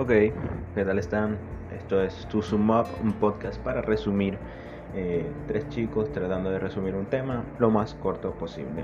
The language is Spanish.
Ok, ¿qué tal están? Esto es To Sum Up, un podcast para resumir eh, tres chicos tratando de resumir un tema lo más corto posible.